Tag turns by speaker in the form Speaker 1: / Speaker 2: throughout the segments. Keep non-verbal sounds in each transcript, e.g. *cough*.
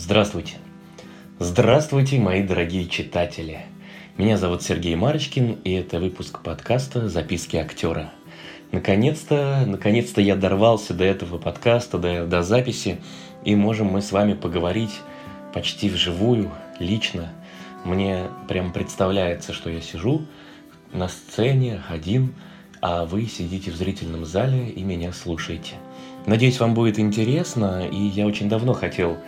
Speaker 1: Здравствуйте. Здравствуйте, мои дорогие читатели. Меня зовут Сергей Марочкин, и это выпуск подкаста «Записки актера». Наконец-то, наконец-то я дорвался до этого подкаста, до, до записи, и можем мы с вами поговорить почти вживую, лично. Мне прям представляется, что я сижу на сцене один, а вы сидите в зрительном зале и меня слушаете. Надеюсь, вам будет интересно, и я очень давно хотел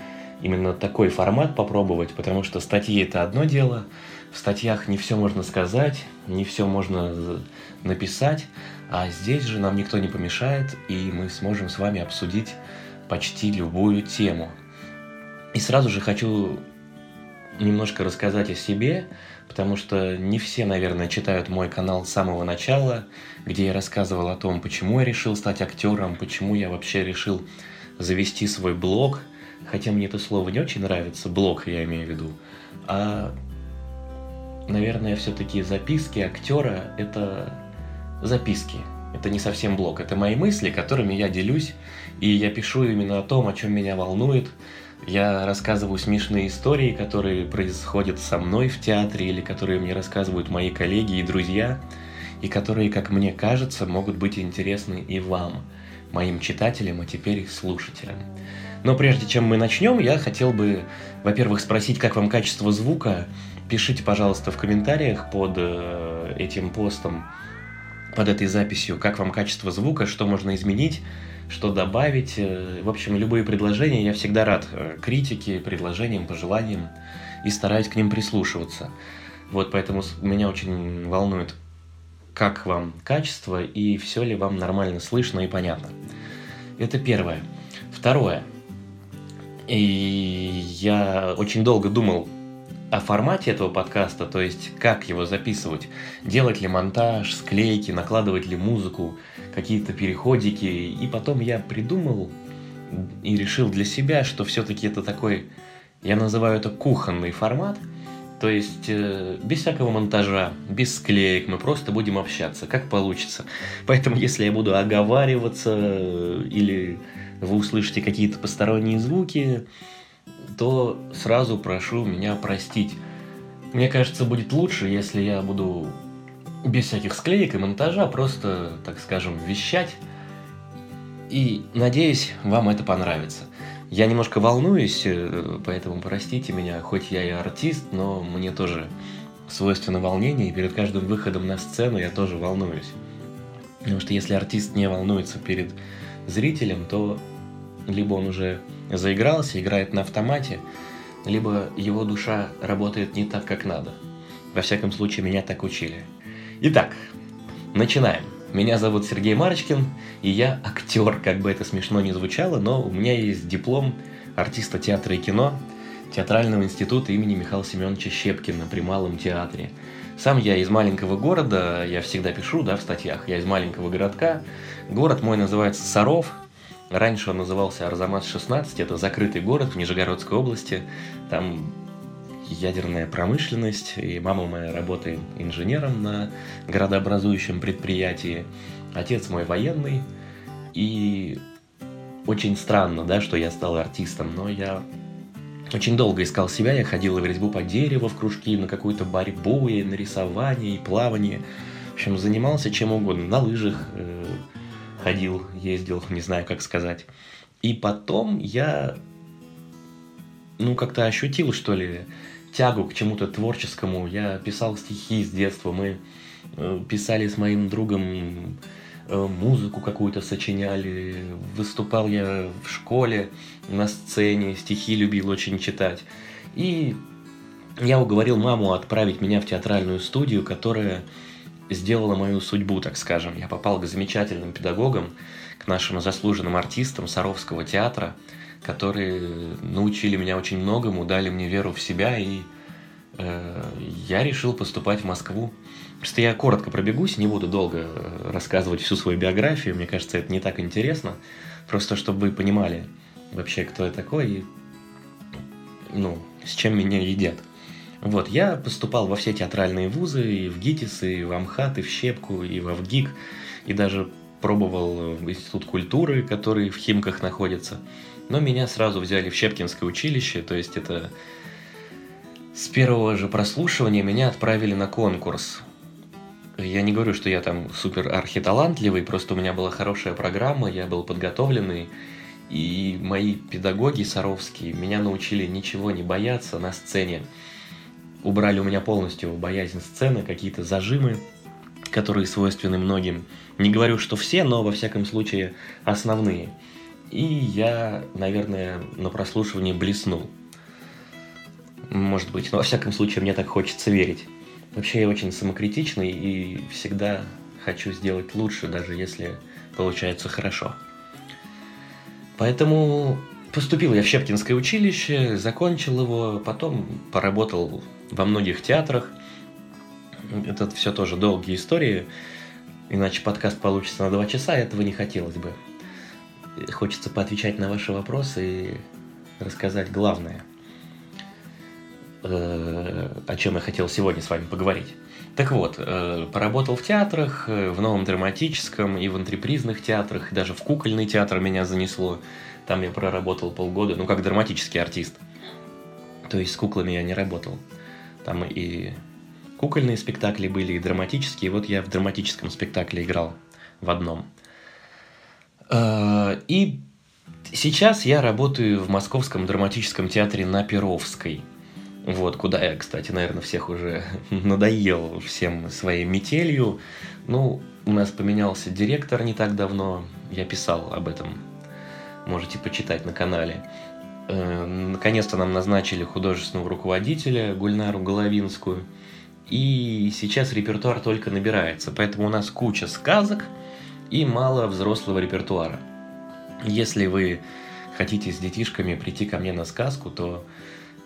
Speaker 1: именно такой формат попробовать, потому что статьи это одно дело, в статьях не все можно сказать, не все можно написать, а здесь же нам никто не помешает, и мы сможем с вами обсудить почти любую тему. И сразу же хочу немножко рассказать о себе, потому что не все, наверное, читают мой канал с самого начала, где я рассказывал о том, почему я решил стать актером, почему я вообще решил завести свой блог, хотя мне это слово не очень нравится, блог я имею в виду, а, наверное, все-таки записки актера – это записки, это не совсем блог, это мои мысли, которыми я делюсь, и я пишу именно о том, о чем меня волнует, я рассказываю смешные истории, которые происходят со мной в театре или которые мне рассказывают мои коллеги и друзья, и которые, как мне кажется, могут быть интересны и вам, моим читателям, а теперь и слушателям. Но прежде чем мы начнем, я хотел бы, во-первых, спросить, как вам качество звука. Пишите, пожалуйста, в комментариях под э, этим постом, под этой записью, как вам качество звука, что можно изменить что добавить. Э, в общем, любые предложения, я всегда рад э, критике, предложениям, пожеланиям и стараюсь к ним прислушиваться. Вот поэтому меня очень волнует, как вам качество и все ли вам нормально слышно и понятно. Это первое. Второе. И я очень долго думал о формате этого подкаста, то есть как его записывать, делать ли монтаж, склейки, накладывать ли музыку, какие-то переходики. И потом я придумал и решил для себя, что все-таки это такой, я называю это кухонный формат. То есть э, без всякого монтажа, без склеек, мы просто будем общаться, как получится. Поэтому если я буду оговариваться э, или вы услышите какие-то посторонние звуки, то сразу прошу меня простить. Мне кажется, будет лучше, если я буду без всяких склеек и монтажа, просто, так скажем, вещать. И надеюсь, вам это понравится. Я немножко волнуюсь, э, поэтому простите меня, хоть я и артист, но мне тоже свойственно волнение, и перед каждым выходом на сцену я тоже волнуюсь. Потому что если артист не волнуется перед зрителем, то либо он уже заигрался, играет на автомате, либо его душа работает не так, как надо. Во всяком случае, меня так учили. Итак, начинаем. Меня зовут Сергей Марочкин, и я актер, как бы это смешно ни звучало, но у меня есть диплом артиста театра и кино Театрального института имени Михаила Семеновича Щепкина при Малом театре. Сам я из маленького города, я всегда пишу, да, в статьях, я из маленького городка. Город мой называется Саров, Раньше он назывался Арзамас-16, это закрытый город в Нижегородской области. Там ядерная промышленность, и мама моя работает инженером на городообразующем предприятии. Отец мой военный, и очень странно, да, что я стал артистом, но я очень долго искал себя, я ходил в резьбу по дереву, в кружки, на какую-то борьбу, и на рисование, и плавание. В общем, занимался чем угодно, на лыжах э, ходил, ездил, не знаю, как сказать. И потом я, ну, как-то ощутил, что ли, тягу к чему-то творческому. Я писал стихи с детства, мы э, писали с моим другом э, музыку какую-то сочиняли. Выступал я в школе на сцене, стихи любил очень читать. И я уговорил маму отправить меня в театральную студию, которая сделала мою судьбу, так скажем. Я попал к замечательным педагогам, к нашим заслуженным артистам Саровского театра – которые научили меня очень многому, дали мне веру в себя, и э, я решил поступать в Москву. Просто я коротко пробегусь, не буду долго э, рассказывать всю свою биографию, мне кажется, это не так интересно, просто чтобы вы понимали вообще, кто я такой и ну, с чем меня едят. Вот, я поступал во все театральные вузы, и в ГИТИС, и в Амхат, и в Щепку, и в Авгик, и даже пробовал в Институт культуры, который в Химках находится. Но меня сразу взяли в Щепкинское училище, то есть это с первого же прослушивания меня отправили на конкурс. Я не говорю, что я там супер архиталантливый, просто у меня была хорошая программа, я был подготовленный, и мои педагоги саровские меня научили ничего не бояться на сцене. Убрали у меня полностью боязнь сцены, какие-то зажимы, которые свойственны многим. Не говорю, что все, но во всяком случае основные. И я, наверное, на прослушивании блеснул. Может быть, но во всяком случае мне так хочется верить. Вообще я очень самокритичный и всегда хочу сделать лучше, даже если получается хорошо. Поэтому поступил я в Щепкинское училище, закончил его, потом поработал во многих театрах. Это все тоже долгие истории, иначе подкаст получится на два часа, этого не хотелось бы. Хочется поотвечать на ваши вопросы и рассказать главное, э, о чем я хотел сегодня с вами поговорить. Так вот, э, поработал в театрах, э, в новом драматическом и в антрепризных театрах, и даже в кукольный театр меня занесло. Там я проработал полгода, ну, как драматический артист. То есть с куклами я не работал. Там и кукольные спектакли были, и драматические. И вот я в драматическом спектакле играл в одном. Э, и сейчас я работаю в Московском драматическом театре на Перовской – вот, куда я, кстати, наверное, всех уже *laughs* надоел всем своей метелью. Ну, у нас поменялся директор не так давно, я писал об этом, можете почитать на канале. Э, наконец-то нам назначили художественного руководителя Гульнару Головинскую. И сейчас репертуар только набирается, поэтому у нас куча сказок и мало взрослого репертуара. Если вы хотите с детишками прийти ко мне на сказку, то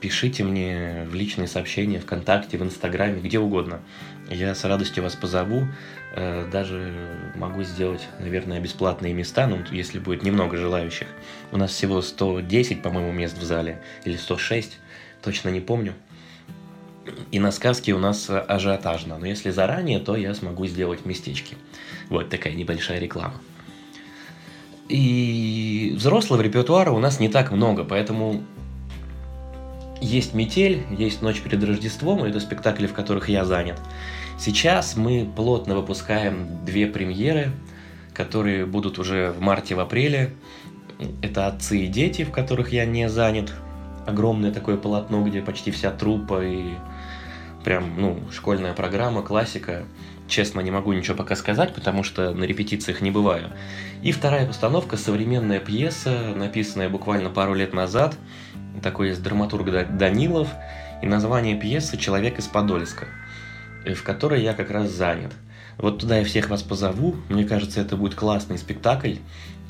Speaker 1: пишите мне в личные сообщения, ВКонтакте, в Инстаграме, где угодно. Я с радостью вас позову. Э, даже могу сделать, наверное, бесплатные места, ну, если будет немного желающих. У нас всего 110, по-моему, мест в зале, или 106, точно не помню. И на сказке у нас ажиотажно, но если заранее, то я смогу сделать местечки. Вот такая небольшая реклама. И взрослого репертуара у нас не так много, поэтому есть «Метель», есть «Ночь перед Рождеством», это спектакли, в которых я занят. Сейчас мы плотно выпускаем две премьеры, которые будут уже в марте, в апреле. Это «Отцы и дети», в которых я не занят. Огромное такое полотно, где почти вся трупа и прям, ну, школьная программа, классика. Честно, не могу ничего пока сказать, потому что на репетициях не бываю. И вторая постановка – современная пьеса, написанная буквально пару лет назад – такой есть драматург Данилов, и название пьесы «Человек из Подольска», э, в которой я как раз занят. Вот туда я всех вас позову, мне кажется, это будет классный спектакль,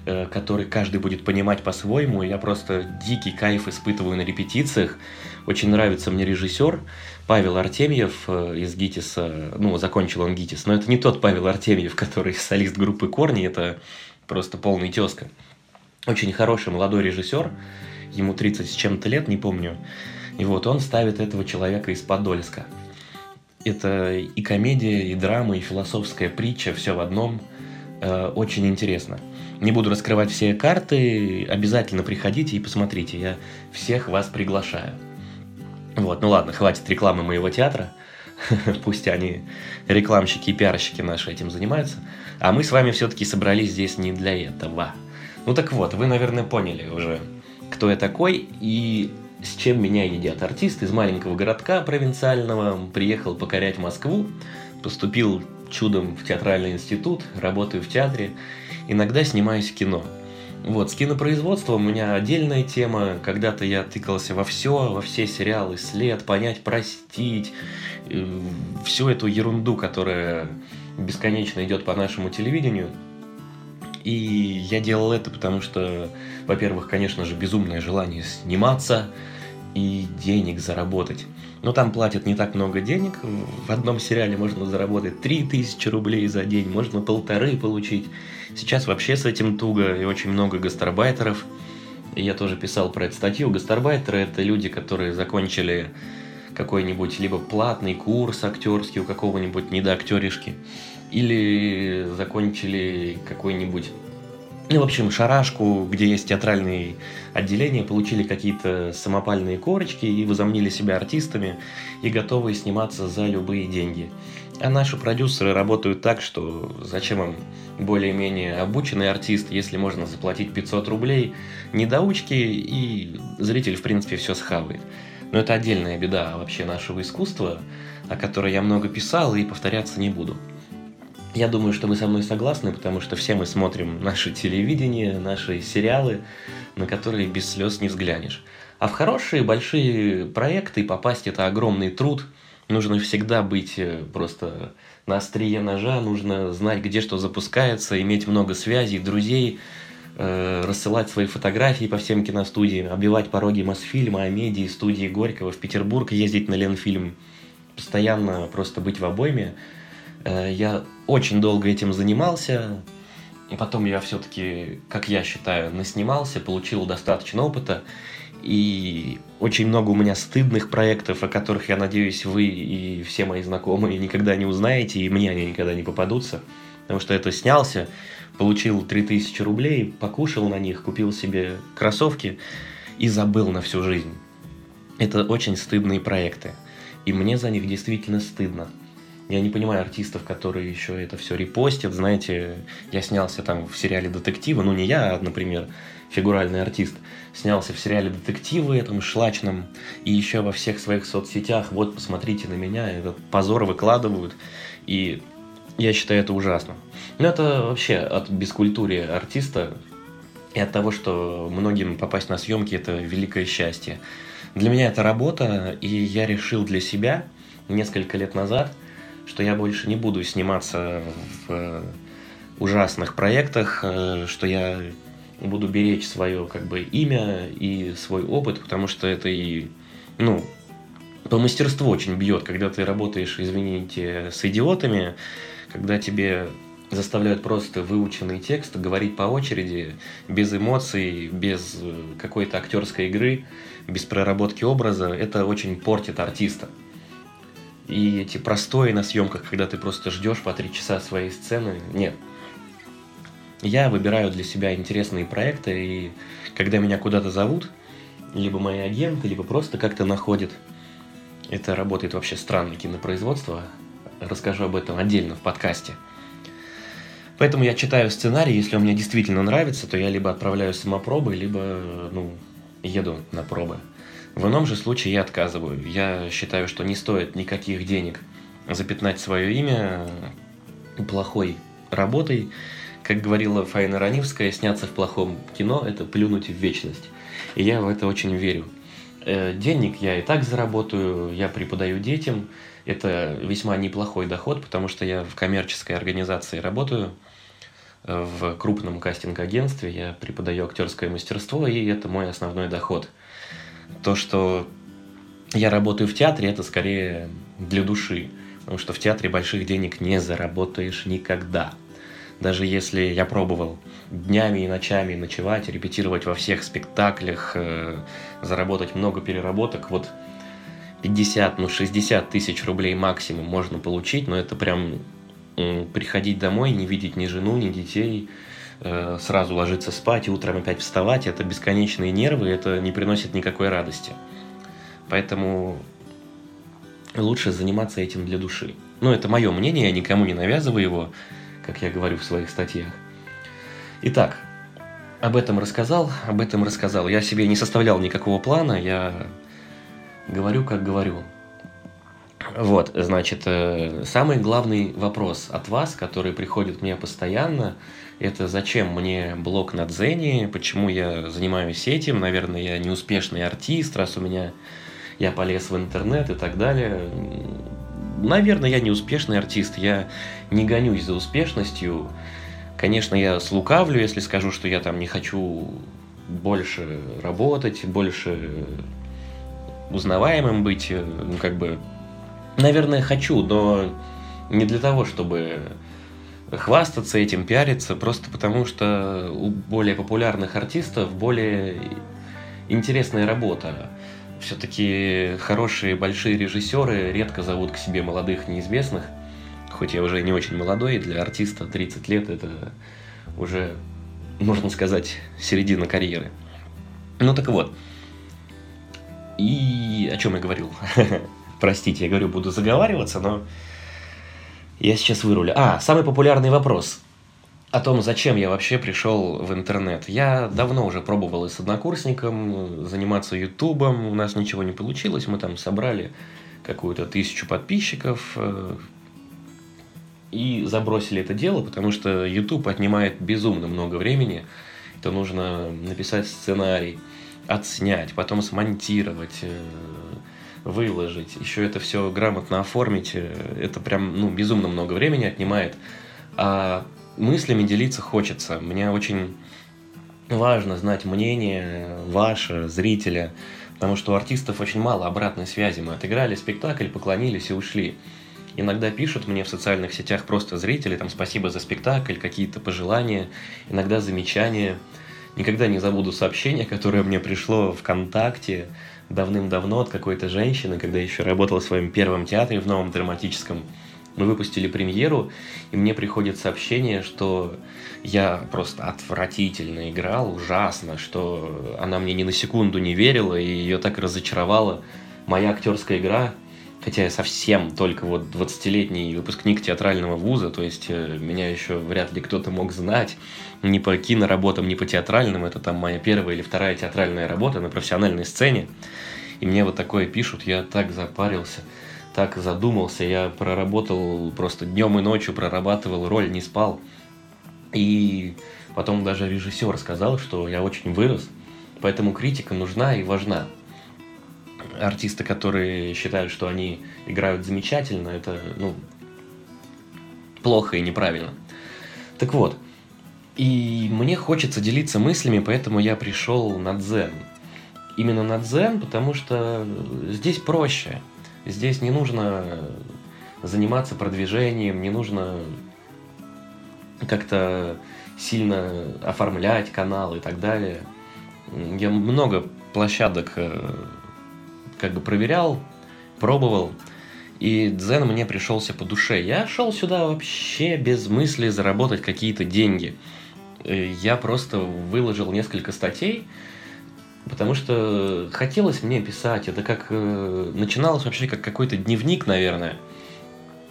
Speaker 1: э, который каждый будет понимать по-своему. Я просто дикий кайф испытываю на репетициях. Очень нравится мне режиссер Павел Артемьев э, из ГИТИСа. Ну, закончил он ГИТИС, но это не тот Павел Артемьев, *laughs* который солист группы Корни, это просто полный тезка. Очень хороший молодой режиссер ему 30 с чем-то лет, не помню. И вот он ставит этого человека из Подольска. Это и комедия, и драма, и философская притча, все в одном. Э, очень интересно. Не буду раскрывать все карты, обязательно приходите и посмотрите, я всех вас приглашаю. Вот, ну ладно, хватит рекламы моего театра. *laughs* Пусть они, рекламщики и пиарщики наши, этим занимаются. А мы с вами все-таки собрались здесь не для этого. Ну так вот, вы, наверное, поняли уже, кто я такой и с чем меня едят. Артист из маленького городка провинциального, приехал покорять Москву, поступил чудом в театральный институт, работаю в театре, иногда снимаюсь в кино. Вот, с кинопроизводством у меня отдельная тема. Когда-то я тыкался во все, во все сериалы, след, понять, простить, э, всю эту ерунду, которая бесконечно идет по нашему телевидению – и я делал это, потому что, во-первых, конечно же, безумное желание сниматься и денег заработать. Но там платят не так много денег. В одном сериале можно заработать 3000 рублей за день, можно полторы получить. Сейчас вообще с этим туго и очень много гастарбайтеров. Я тоже писал про эту статью. Гастарбайтеры – это люди, которые закончили какой-нибудь либо платный курс актерский у какого-нибудь недоактеришки, или закончили какой-нибудь ну, в общем, шарашку, где есть театральные отделения, получили какие-то самопальные корочки и возомнили себя артистами и готовы сниматься за любые деньги. А наши продюсеры работают так, что зачем им более-менее обученный артист, если можно заплатить 500 рублей, недоучки, и зритель, в принципе, все схавает. Но это отдельная беда вообще нашего искусства, о которой я много писал и повторяться не буду. Я думаю, что вы со мной согласны, потому что все мы смотрим наше телевидение, наши сериалы, на которые без слез не взглянешь. А в хорошие большие проекты попасть это огромный труд. Нужно всегда быть э, просто на острие ножа, нужно знать, где что запускается, иметь много связей, друзей, э, рассылать свои фотографии по всем киностудиям, обивать пороги Мосфильма, Амедии, студии Горького в Петербург, ездить на Ленфильм, постоянно просто быть в обойме – я очень долго этим занимался, и потом я все-таки, как я считаю, наснимался, получил достаточно опыта, и очень много у меня стыдных проектов, о которых, я надеюсь, вы и все мои знакомые никогда не узнаете, и мне они никогда не попадутся. Потому что это снялся, получил 3000 рублей, покушал на них, купил себе кроссовки и забыл на всю жизнь. Это очень стыдные проекты. И мне за них действительно стыдно. Я не понимаю артистов, которые еще это все репостят. Знаете, я снялся там в сериале «Детективы». Ну, не я, а, например, фигуральный артист. Снялся в сериале «Детективы» этом шлачном. И еще во всех своих соцсетях. Вот, посмотрите на меня. Этот позор выкладывают. И я считаю это ужасно. Но это вообще от бескультурии артиста и от того, что многим попасть на съемки – это великое счастье. Для меня это работа, и я решил для себя несколько лет назад – что я больше не буду сниматься в э, ужасных проектах, э, что я буду беречь свое как бы имя и свой опыт, потому что это и, ну, по мастерству очень бьет, когда ты работаешь, извините, с идиотами, когда тебе заставляют просто выученный текст говорить по очереди, без эмоций, без э, какой-то актерской игры, без проработки образа, это очень портит артиста. И эти простои на съемках, когда ты просто ждешь по три часа своей сцены, нет. Я выбираю для себя интересные проекты, и когда меня куда-то зовут, либо мои агенты, либо просто как-то находят, это работает вообще странно кинопроизводство, расскажу об этом отдельно в подкасте. Поэтому я читаю сценарий, если он мне действительно нравится, то я либо отправляю самопробы, либо ну, еду на пробы. В ином же случае я отказываю. Я считаю, что не стоит никаких денег запятнать свое имя плохой работой. Как говорила Фаина Ранивская, сняться в плохом кино – это плюнуть в вечность. И я в это очень верю. Э, денег я и так заработаю, я преподаю детям. Это весьма неплохой доход, потому что я в коммерческой организации работаю, э, в крупном кастинг-агентстве, я преподаю актерское мастерство, и это мой основной доход – то, что я работаю в театре, это скорее для души. Потому что в театре больших денег не заработаешь никогда. Даже если я пробовал днями и ночами ночевать, репетировать во всех спектаклях, э, заработать много переработок, вот 50, ну 60 тысяч рублей максимум можно получить, но это прям приходить домой, не видеть ни жену, ни детей, сразу ложиться спать и утром опять вставать, это бесконечные нервы, это не приносит никакой радости. Поэтому лучше заниматься этим для души. Ну, это мое мнение, я никому не навязываю его, как я говорю в своих статьях. Итак, об этом рассказал, об этом рассказал. Я себе не составлял никакого плана, я говорю, как говорю. Вот, значит, э, самый главный вопрос от вас, который приходит мне постоянно, это зачем мне блог на Дзене, почему я занимаюсь этим, наверное, я неуспешный артист, раз у меня я полез в интернет и так далее. Наверное, я неуспешный артист, я не гонюсь за успешностью. Конечно, я слукавлю, если скажу, что я там не хочу больше работать, больше узнаваемым быть, ну, как бы Наверное, хочу, но не для того, чтобы хвастаться этим, пиариться, просто потому что у более популярных артистов более интересная работа. Все-таки хорошие большие режиссеры редко зовут к себе молодых неизвестных, хоть я уже не очень молодой, для артиста 30 лет это уже можно сказать, середина карьеры. Ну так вот. И о чем я говорил? *laughs* Простите, я говорю, буду заговариваться, но я сейчас вырулю. А, самый популярный вопрос о том, зачем я вообще пришел в интернет. Я давно уже пробовал и с однокурсником заниматься ютубом, у нас ничего не получилось, мы там собрали какую-то тысячу подписчиков э, и забросили это дело, потому что YouTube отнимает безумно много времени. Это нужно написать сценарий, отснять, потом смонтировать, э, выложить, еще это все грамотно оформить. Э, это прям ну, безумно много времени отнимает. А мыслями делиться хочется. Мне очень важно знать мнение ваше, зрителя, потому что у артистов очень мало обратной связи. Мы отыграли спектакль, поклонились и ушли. Иногда пишут мне в социальных сетях просто зрители, там спасибо за спектакль, какие-то пожелания, иногда замечания. Никогда не забуду сообщение, которое мне пришло ВКонтакте давным-давно от какой-то женщины, когда еще работала в своем первом театре в новом драматическом мы выпустили премьеру, и мне приходит сообщение, что я просто отвратительно играл, ужасно, что она мне ни на секунду не верила, и ее так разочаровала моя актерская игра, хотя я совсем только вот 20-летний выпускник театрального вуза, то есть э, меня еще вряд ли кто-то мог знать ни по киноработам, ни по театральным, это там моя первая или вторая театральная работа на профессиональной сцене, и мне вот такое пишут, я так запарился – так задумался, я проработал просто днем и ночью, прорабатывал роль, не спал. И потом даже режиссер сказал, что я очень вырос, поэтому критика нужна и важна. Артисты, которые считают, что они играют замечательно, это ну, плохо и неправильно. Так вот, и мне хочется делиться мыслями, поэтому я пришел на дзен. Именно на дзен, потому что здесь проще – Здесь не нужно заниматься продвижением, не нужно как-то сильно оформлять канал и так далее. Я много площадок э, как бы проверял, пробовал, и дзен мне пришелся по душе. Я шел сюда вообще без мысли заработать какие-то деньги. Э, я просто выложил несколько статей, Потому что хотелось мне писать. Это как э, начиналось вообще как какой-то дневник, наверное.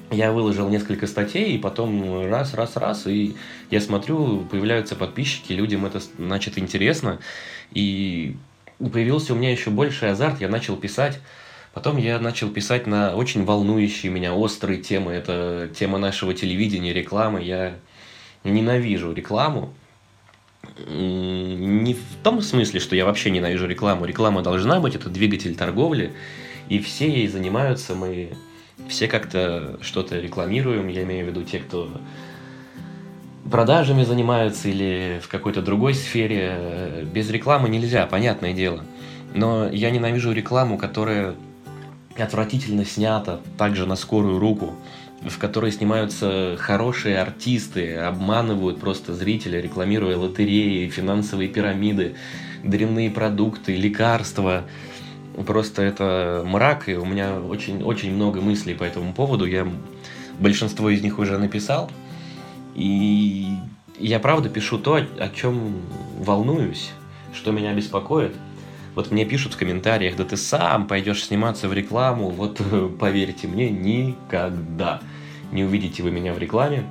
Speaker 1: Я выложил несколько статей, и потом раз, раз, раз, и я смотрю, появляются подписчики, людям это, значит, интересно. И появился у меня еще больший азарт, я начал писать. Потом я начал писать на очень волнующие меня острые темы. Это тема нашего телевидения, рекламы. Я ненавижу рекламу не в том смысле, что я вообще ненавижу рекламу. Реклама должна быть, это двигатель торговли, и все ей занимаются, мы все как-то что-то рекламируем, я имею в виду те, кто продажами занимаются или в какой-то другой сфере. Без рекламы нельзя, понятное дело. Но я ненавижу рекламу, которая отвратительно снята, также на скорую руку в которой снимаются хорошие артисты, обманывают просто зрителя, рекламируя лотереи, финансовые пирамиды, дрянные продукты, лекарства. Просто это мрак, и у меня очень, очень много мыслей по этому поводу. Я большинство из них уже написал. И я правда пишу то, о чем волнуюсь, что меня беспокоит. Вот мне пишут в комментариях, да ты сам пойдешь сниматься в рекламу, вот поверьте мне, никогда не увидите вы меня в рекламе.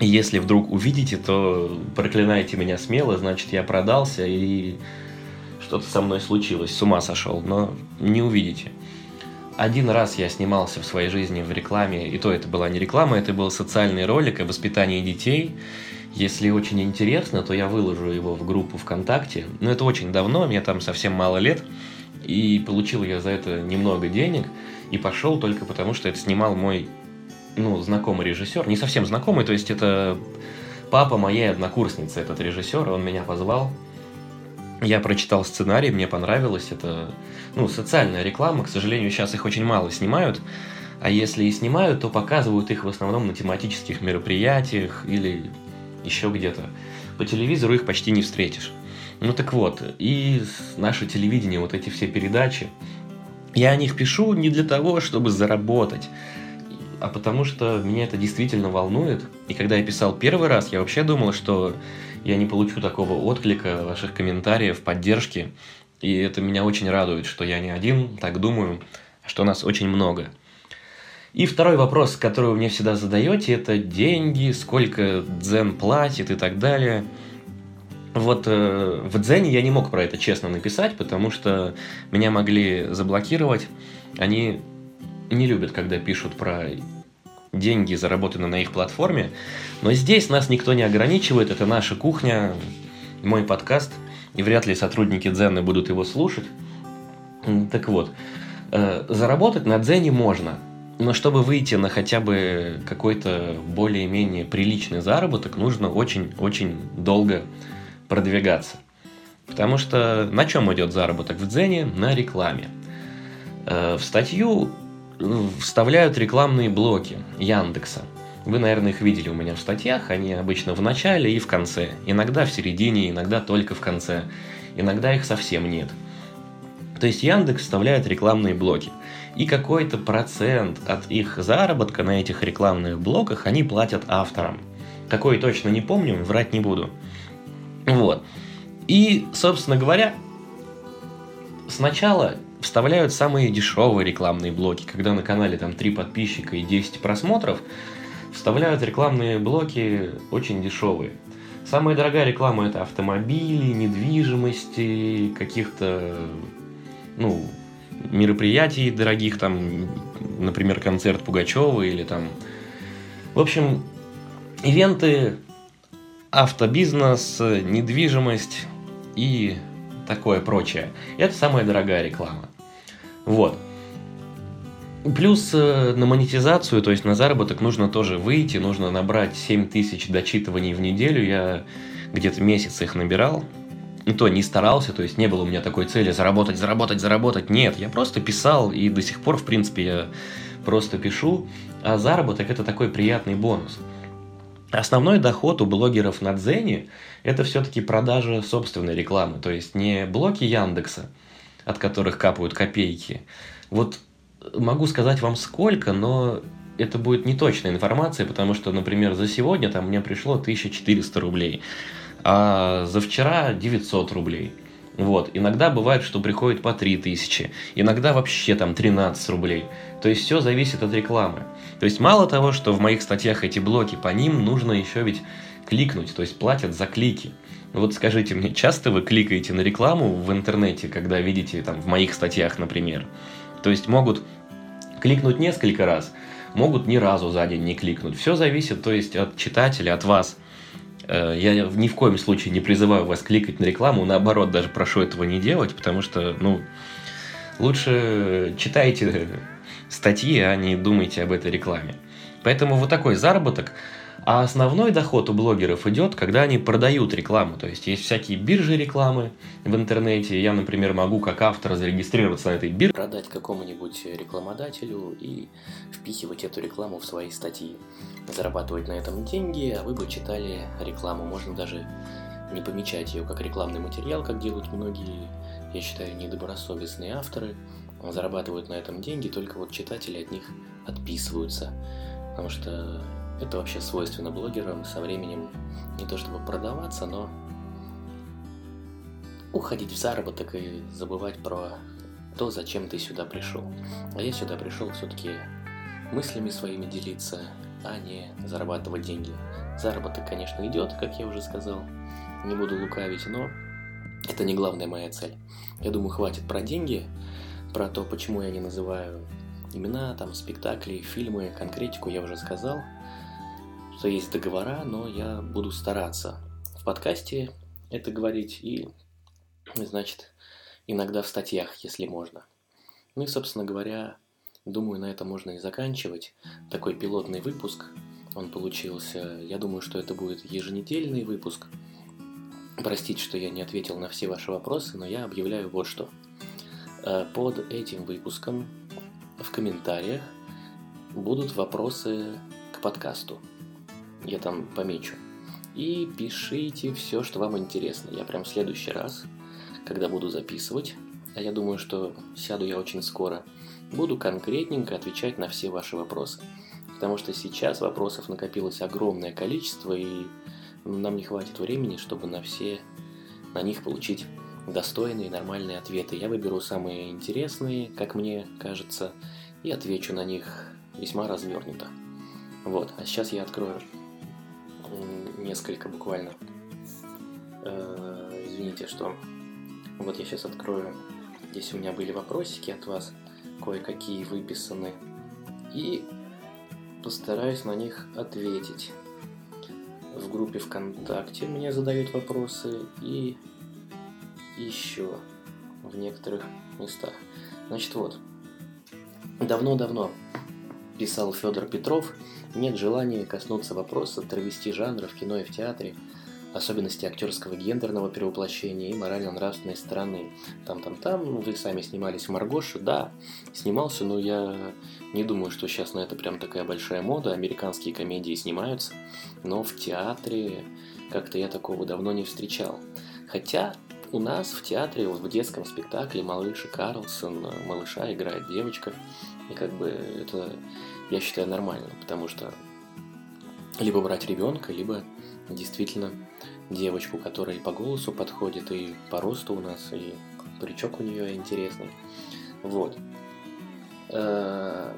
Speaker 1: Если вдруг увидите, то проклинайте меня смело, значит я продался и что-то со мной случилось, с ума сошел, но не увидите. Один раз я снимался в своей жизни в рекламе, и то это была не реклама, это был социальный ролик о воспитании детей. Если очень интересно, то я выложу его в группу ВКонтакте. Но это очень давно, мне там совсем мало лет. И получил я за это немного денег. И пошел только потому, что это снимал мой ну, знакомый режиссер, не совсем знакомый, то есть это папа моей однокурсницы, этот режиссер, он меня позвал. Я прочитал сценарий, мне понравилось. Это, ну, социальная реклама, к сожалению, сейчас их очень мало снимают. А если и снимают, то показывают их в основном на тематических мероприятиях или еще где-то. По телевизору их почти не встретишь. Ну так вот, и наше телевидение, вот эти все передачи, я о них пишу не для того, чтобы заработать а потому что меня это действительно волнует. И когда я писал первый раз, я вообще думал, что я не получу такого отклика, ваших комментариев, поддержки. И это меня очень радует, что я не один, так думаю, что нас очень много. И второй вопрос, который вы мне всегда задаете, это деньги, сколько дзен платит и так далее. Вот э, в дзене я не мог про это честно написать, потому что меня могли заблокировать. Они не любят, когда пишут про деньги, заработанные на их платформе. Но здесь нас никто не ограничивает, это наша кухня, мой подкаст, и вряд ли сотрудники Дзены будут его слушать. Так вот, э, заработать на Дзене можно, но чтобы выйти на хотя бы какой-то более-менее приличный заработок, нужно очень-очень долго продвигаться. Потому что на чем идет заработок в Дзене? На рекламе. Э, в статью вставляют рекламные блоки Яндекса. Вы, наверное, их видели у меня в статьях, они обычно в начале и в конце. Иногда в середине, иногда только в конце. Иногда их совсем нет. То есть Яндекс вставляет рекламные блоки. И какой-то процент от их заработка на этих рекламных блоках они платят авторам. Какой точно не помню, врать не буду. Вот. И, собственно говоря, сначала вставляют самые дешевые рекламные блоки, когда на канале там 3 подписчика и 10 просмотров, вставляют рекламные блоки очень дешевые. Самая дорогая реклама это автомобили, недвижимости, каких-то, ну, мероприятий дорогих, там, например, концерт Пугачева или там... В общем, ивенты, автобизнес, недвижимость и такое прочее. Это самая дорогая реклама. Вот. Плюс э, на монетизацию, то есть на заработок нужно тоже выйти, нужно набрать 7 тысяч дочитываний в неделю. Я где-то месяц их набирал. И то не старался, то есть не было у меня такой цели заработать, заработать, заработать. Нет, я просто писал, и до сих пор, в принципе, я просто пишу. А заработок это такой приятный бонус. Основной доход у блогеров на Дзене – это все-таки продажа собственной рекламы, то есть не блоки Яндекса, от которых капают копейки. Вот могу сказать вам сколько, но это будет неточная информация, потому что, например, за сегодня там мне пришло 1400 рублей, а за вчера 900 рублей. Вот. Иногда бывает, что приходит по 3000, иногда вообще там 13 рублей. То есть все зависит от рекламы. То есть мало того, что в моих статьях эти блоки, по ним нужно еще ведь кликнуть, то есть платят за клики. Вот скажите мне, часто вы кликаете на рекламу в интернете, когда видите там в моих статьях, например? То есть могут кликнуть несколько раз, могут ни разу за день не кликнуть. Все зависит, то есть от читателя, от вас. Э, я ни в коем случае не призываю вас кликать на рекламу, наоборот, даже прошу этого не делать, потому что, ну, лучше читайте статьи, а не думайте об этой рекламе. Поэтому вот такой заработок. А основной доход у блогеров идет, когда они продают рекламу. То есть есть всякие биржи рекламы в интернете. Я, например, могу как автор зарегистрироваться на этой бирже.
Speaker 2: Продать какому-нибудь рекламодателю и впихивать эту рекламу в свои статьи. Зарабатывать на этом деньги, а вы бы читали рекламу. Можно даже не помечать ее как рекламный материал, как делают многие, я считаю, недобросовестные авторы. Зарабатывают на этом деньги, только вот читатели от них отписываются. Потому что это вообще свойственно блогерам со временем не то чтобы продаваться, но уходить в заработок и забывать про то, зачем ты сюда пришел. А я сюда пришел все-таки мыслями своими делиться, а не зарабатывать деньги. Заработок, конечно, идет, как я уже сказал, не буду лукавить, но это не главная моя цель. Я думаю, хватит про деньги, про то, почему я не называю имена, там, спектакли, фильмы, конкретику я уже сказал – что есть договора, но я буду стараться в подкасте это говорить и, значит, иногда в статьях, если можно. Ну и, собственно говоря, думаю, на это можно и заканчивать. Такой пилотный выпуск, он получился. Я думаю, что это будет еженедельный выпуск. Простите, что я не ответил на все ваши вопросы, но я объявляю вот что. Э, под этим выпуском в комментариях будут вопросы к подкасту я там помечу. И пишите все, что вам интересно. Я прям в следующий раз, когда буду записывать, а я думаю, что сяду я очень скоро, буду конкретненько отвечать на все ваши вопросы.
Speaker 1: Потому что сейчас вопросов накопилось огромное количество, и нам не хватит времени, чтобы на все на них получить достойные, нормальные ответы. Я выберу самые интересные, как мне кажется, и отвечу на них весьма развернуто. Вот, а сейчас я открою несколько буквально. Э, извините, что вот я сейчас открою. Здесь у меня были вопросики от вас, кое-какие выписаны. И постараюсь на них ответить. В группе ВКонтакте мне задают вопросы и еще в некоторых местах. Значит, вот. Давно-давно писал Федор Петров, нет желания коснуться вопроса травести жанра в кино и в театре, особенности актерского гендерного перевоплощения и морально-нравственной стороны. Там-там-там, ну, вы сами снимались в Маргоше, да, снимался, но я не думаю, что сейчас на это прям такая большая мода, американские комедии снимаются, но в театре как-то я такого давно не встречал. Хотя у нас в театре, вот в детском спектакле «Малыш и Карлсон», малыша играет девочка, и как бы это, я считаю, нормально, потому что либо брать ребенка, либо действительно девочку, которая и по голосу подходит, и по росту у нас, и паричок у нее интересный. Вот. Э,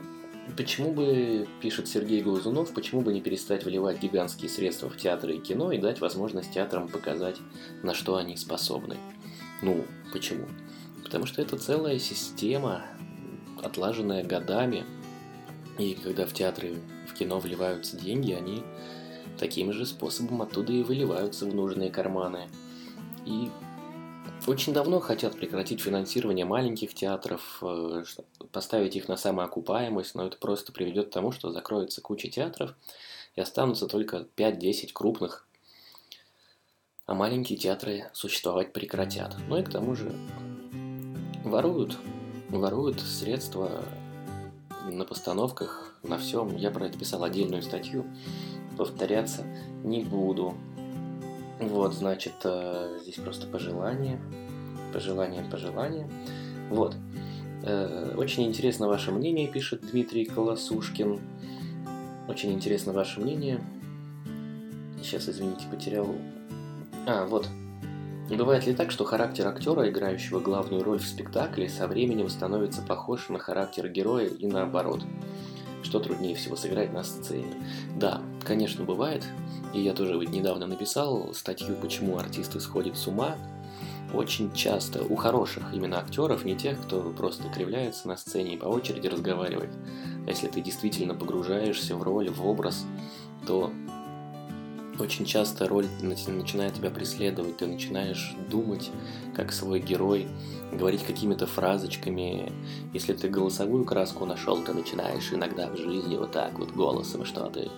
Speaker 1: почему бы, пишет Сергей Глазунов, почему бы не перестать вливать гигантские средства в театры и кино и дать возможность театрам показать, на что они способны? Ну, почему? Потому что это целая система, отлаженная годами, и когда в театры, в кино вливаются деньги, они таким же способом оттуда и выливаются в нужные карманы. И очень давно хотят прекратить финансирование маленьких театров, э, поставить их на самоокупаемость, но это просто приведет к тому, что закроется куча театров и останутся только 5-10 крупных, а маленькие театры существовать прекратят. Ну и к тому же воруют, воруют средства на постановках, на всем. Я про это писал отдельную статью повторяться не буду. Вот, значит, э, здесь просто пожелание, пожелание, пожелание. Вот. Э, очень интересно ваше мнение, пишет Дмитрий Колосушкин. Очень интересно ваше мнение. Сейчас, извините, потерял... А, вот. Бывает ли так, что характер актера, играющего главную роль в спектакле, со временем становится похож на характер героя и наоборот? что труднее всего сыграть на сцене. Да, конечно, бывает. И я тоже недавно написал статью «Почему артисты сходят с ума». Очень часто у хороших именно актеров, не тех, кто просто кривляется на сцене и по очереди разговаривает. А если ты действительно погружаешься в роль, в образ, то очень часто роль начинает тебя преследовать, ты начинаешь думать, как свой герой, говорить какими-то фразочками. Если ты голосовую краску нашел, ты начинаешь иногда в жизни вот так вот голосом что-то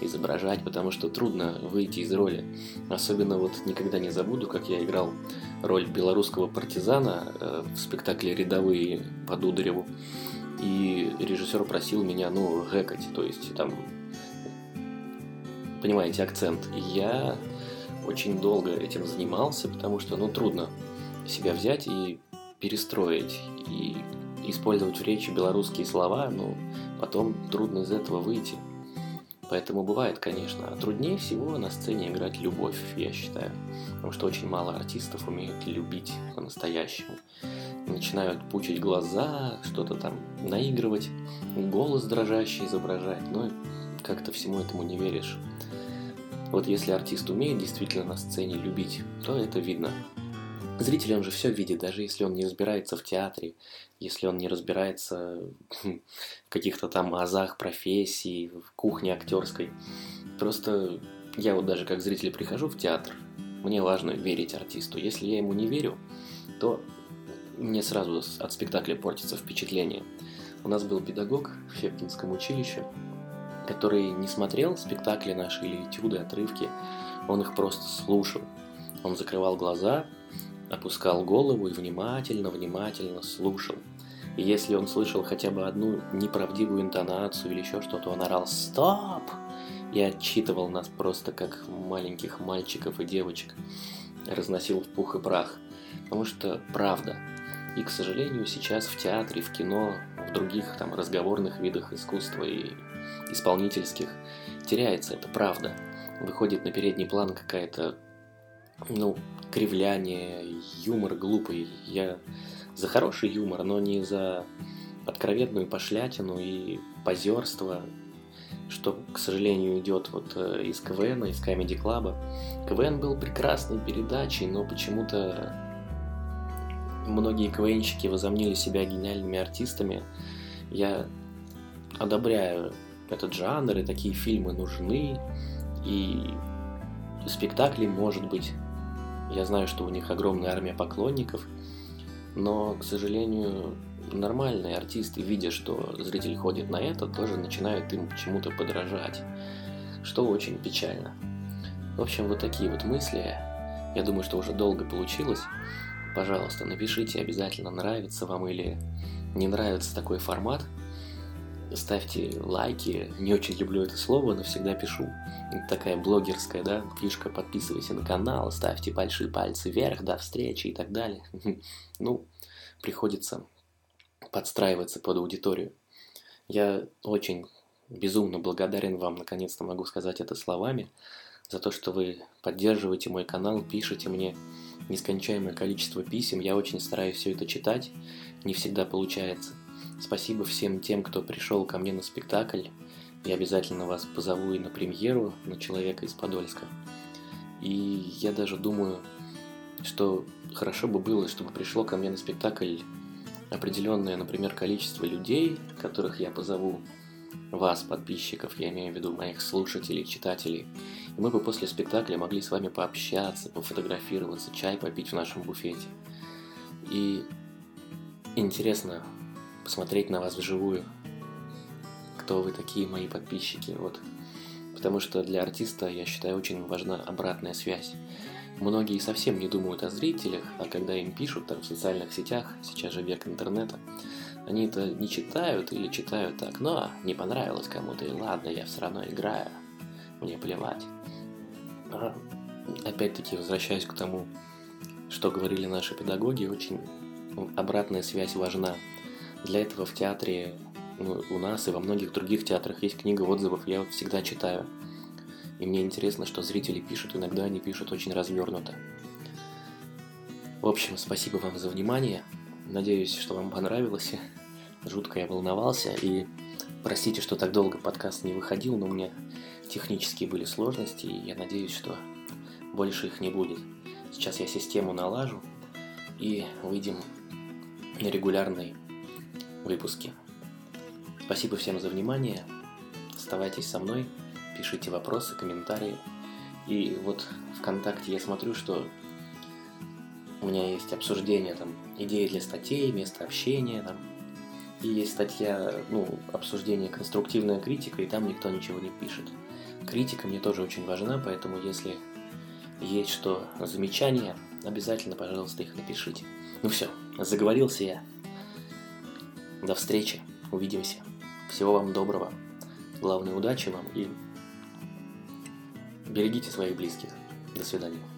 Speaker 1: изображать, потому что трудно выйти из роли. Особенно вот никогда не забуду, как я играл роль белорусского партизана э, в спектакле «Рядовые» по Дудареву. И режиссер просил меня, ну, гэкать, то есть там понимаете акцент. я очень долго этим занимался, потому что, ну, трудно себя взять и перестроить, и использовать в речи белорусские слова, но потом трудно из этого выйти. Поэтому бывает, конечно. А труднее всего на сцене играть любовь, я считаю. Потому что очень мало артистов умеют любить по-настоящему. Начинают пучить глаза, что-то там наигрывать, голос дрожащий изображать. Но как-то всему этому не веришь. Вот если артист умеет действительно на сцене любить, то это видно. Зритель, он же все видит, даже если он не разбирается в театре, если он не разбирается в каких-то там азах профессии, в кухне актерской. Просто я вот даже как зритель прихожу в театр, мне важно верить артисту. Если я ему не верю, то мне сразу от спектакля портится впечатление. У нас был педагог в Фепкинском училище, который не смотрел спектакли наши или этюды, отрывки, он их просто слушал. Он закрывал глаза, опускал голову и внимательно-внимательно слушал. И если он слышал хотя бы одну неправдивую интонацию или еще что-то, он орал «Стоп!» и отчитывал нас просто как маленьких мальчиков и девочек. Разносил в пух и прах. Потому что правда. И, к сожалению, сейчас в театре, в кино, других там разговорных видах искусства и исполнительских теряется, это правда. Выходит на передний план какая-то, ну, кривляние, юмор глупый. Я за хороший юмор, но не за откровенную пошлятину и позерство, что, к сожалению, идет вот э, из КВН, из Comedy Club. КВН был прекрасной передачей, но почему-то многие КВНщики возомнили себя гениальными артистами. Я одобряю этот жанр, и такие фильмы нужны, и спектакли, может быть. Я знаю, что у них огромная армия поклонников, но, к сожалению, нормальные артисты, видя, что зритель ходит на это, тоже начинают им почему-то подражать, что очень печально. В общем, вот такие вот мысли. Я думаю, что уже долго получилось. Пожалуйста, напишите обязательно, нравится вам или не нравится такой формат. Ставьте лайки. Не очень люблю это слово, но всегда пишу. Это такая блогерская, да, фишка. Подписывайся на канал, ставьте большие пальцы вверх, до встречи и так далее. *laughs* Ну, приходится подстраиваться под аудиторию. Я очень безумно благодарен вам, наконец-то могу сказать это словами, за то, что вы поддерживаете мой канал, пишете мне нескончаемое количество писем. Я очень стараюсь все это читать, не всегда получается. Спасибо всем тем, кто пришел ко мне на спектакль. Я обязательно вас позову и на премьеру на «Человека из Подольска». И я даже думаю, что хорошо бы было, чтобы пришло ко мне на спектакль определенное, например, количество людей, которых я позову, вас, подписчиков, я имею в виду моих слушателей, читателей, мы бы после спектакля могли с вами пообщаться, пофотографироваться, чай попить в нашем буфете. И интересно посмотреть на вас вживую, кто вы такие мои подписчики, вот. Потому что для артиста, я считаю, очень важна обратная связь. Многие совсем не думают о зрителях, а когда им пишут там в социальных сетях, сейчас же век интернета, они это не читают или читают так, но не понравилось кому-то, и ладно, я все равно играю, мне плевать. Опять-таки возвращаюсь к тому, что говорили наши педагоги, очень обратная связь важна. Для этого в театре ну, у нас и во многих других театрах есть книга отзывов, я вот всегда читаю – и мне интересно, что зрители пишут, иногда они пишут очень развернуто. В общем, спасибо вам за внимание. Надеюсь, что вам понравилось. Жутко я волновался. И простите, что так долго подкаст не выходил, но у меня технические были сложности, и я надеюсь, что больше их не будет. Сейчас я систему налажу и выйдем на регулярные выпуски. Спасибо всем за внимание. Оставайтесь со мной пишите вопросы, комментарии. И вот ВКонтакте я смотрю, что у меня есть обсуждение, там, идеи для статей, место общения, там, и есть статья, ну, обсуждение конструктивная критика, и там никто ничего не пишет. Критика мне тоже очень важна, поэтому если есть что замечания, обязательно, пожалуйста, их напишите. Ну все, заговорился я. До встречи, увидимся. Всего вам доброго. Главной удачи вам и Берегите своих близких. До свидания.